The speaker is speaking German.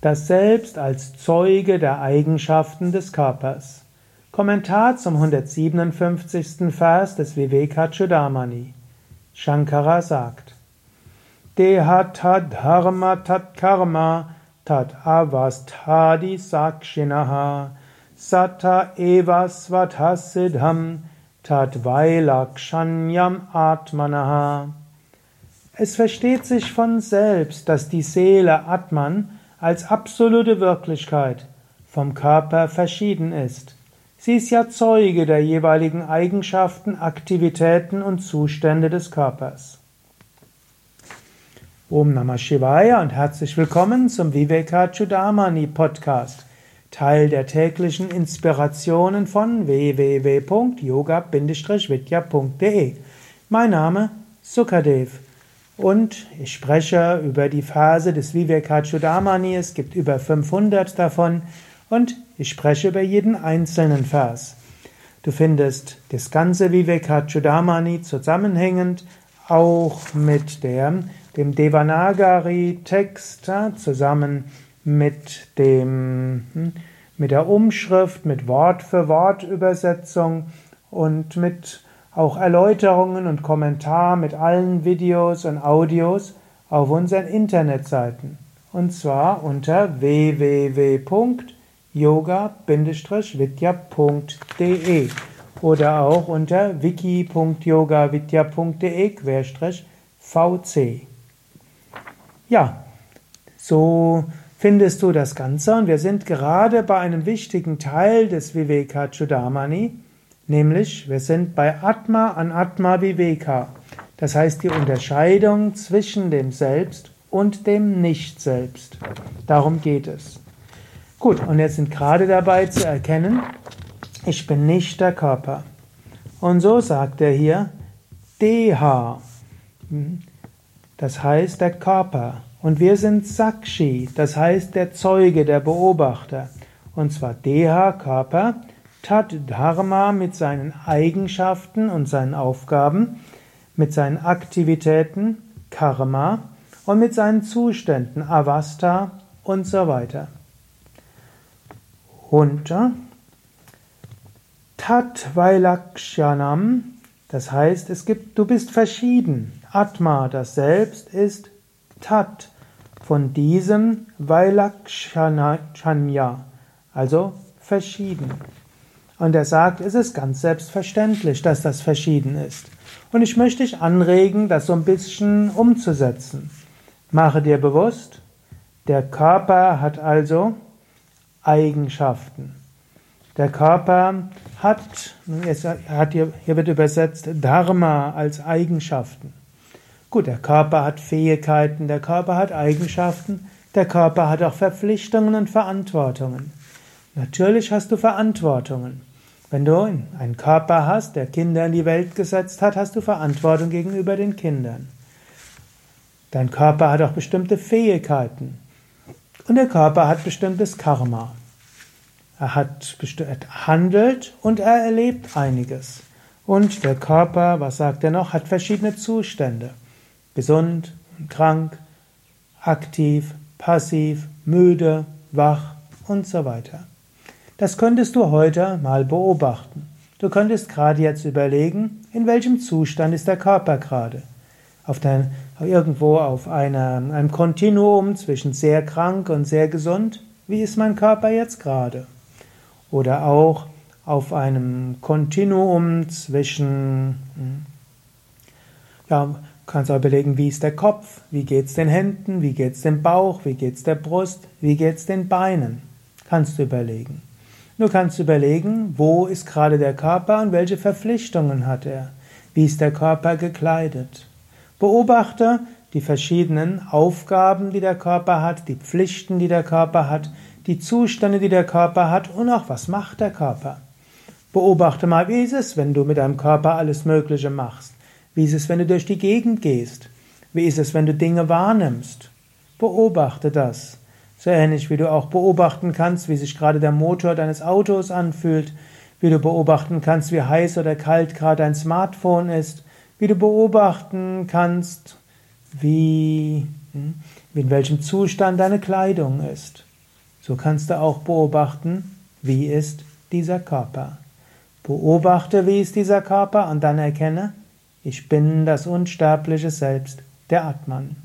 Das Selbst als Zeuge der Eigenschaften des Körpers. Kommentar zum 157. Vers des Vivekachudamani. Shankara sagt: Deha tad dharma tad karma tad avasthadi sakshinaha sata eva siddham tad vailakshanyam atmanaha. Es versteht sich von selbst, dass die Seele Atman als absolute Wirklichkeit vom Körper verschieden ist. Sie ist ja Zeuge der jeweiligen Eigenschaften, Aktivitäten und Zustände des Körpers. Om Namah Shivaya und herzlich willkommen zum Vivekachudamani Podcast, Teil der täglichen Inspirationen von www.yoga-vidya.de. Mein Name Sukadev. Und ich spreche über die Phase des Vivekachudamani. Es gibt über 500 davon. Und ich spreche über jeden einzelnen Vers. Du findest das ganze Vivekachudamani zusammenhängend, auch mit der, dem Devanagari-Text, zusammen mit, dem, hm, mit der Umschrift, mit Wort-für-Wort-Übersetzung und mit auch Erläuterungen und Kommentar mit allen Videos und Audios auf unseren Internetseiten. Und zwar unter www.yoga-vidya.de oder auch unter wiki.yogavidya.de-vc. Ja, so findest du das Ganze und wir sind gerade bei einem wichtigen Teil des Vivekachudamani, Nämlich, wir sind bei Atma an Atma Viveka. Das heißt die Unterscheidung zwischen dem Selbst und dem Nicht-Selbst. Darum geht es. Gut, und jetzt sind gerade dabei zu erkennen, ich bin nicht der Körper. Und so sagt er hier, Deha. Das heißt der Körper. Und wir sind Sakshi, das heißt der Zeuge, der Beobachter. Und zwar Deha, Körper, Tat Dharma mit seinen Eigenschaften und seinen Aufgaben, mit seinen Aktivitäten Karma und mit seinen Zuständen Avasta und so weiter. Und Tat Vailakshanam, das heißt, es gibt, du bist verschieden. Atma, das Selbst, ist Tat, von diesem Vailakshanya, also verschieden. Und er sagt, es ist ganz selbstverständlich, dass das verschieden ist. Und ich möchte dich anregen, das so ein bisschen umzusetzen. Mache dir bewusst, der Körper hat also Eigenschaften. Der Körper hat, hat hier, hier wird übersetzt, Dharma als Eigenschaften. Gut, der Körper hat Fähigkeiten, der Körper hat Eigenschaften, der Körper hat auch Verpflichtungen und Verantwortungen. Natürlich hast du Verantwortungen. Wenn du einen Körper hast, der Kinder in die Welt gesetzt hat, hast du Verantwortung gegenüber den Kindern. Dein Körper hat auch bestimmte Fähigkeiten. Und der Körper hat bestimmtes Karma. Er hat handelt und er erlebt einiges. Und der Körper, was sagt er noch, hat verschiedene Zustände. Gesund, krank, aktiv, passiv, müde, wach und so weiter. Das könntest du heute mal beobachten. Du könntest gerade jetzt überlegen, in welchem Zustand ist der Körper gerade. Auf dein, irgendwo auf einer, einem Kontinuum zwischen sehr krank und sehr gesund. Wie ist mein Körper jetzt gerade? Oder auch auf einem Kontinuum zwischen, hm, ja, kannst auch überlegen, wie ist der Kopf, wie geht's den Händen, wie geht's dem Bauch, wie geht's der Brust, wie geht's den Beinen. Kannst du überlegen. Du kannst überlegen, wo ist gerade der Körper und welche Verpflichtungen hat er? Wie ist der Körper gekleidet? Beobachte die verschiedenen Aufgaben, die der Körper hat, die Pflichten, die der Körper hat, die Zustände, die der Körper hat und auch was macht der Körper. Beobachte mal, wie ist es, wenn du mit deinem Körper alles Mögliche machst? Wie ist es, wenn du durch die Gegend gehst? Wie ist es, wenn du Dinge wahrnimmst? Beobachte das. So ähnlich wie du auch beobachten kannst, wie sich gerade der Motor deines Autos anfühlt, wie du beobachten kannst, wie heiß oder kalt gerade dein Smartphone ist, wie du beobachten kannst, wie, hm, in welchem Zustand deine Kleidung ist. So kannst du auch beobachten, wie ist dieser Körper. Beobachte, wie ist dieser Körper und dann erkenne, ich bin das unsterbliche Selbst, der Atman.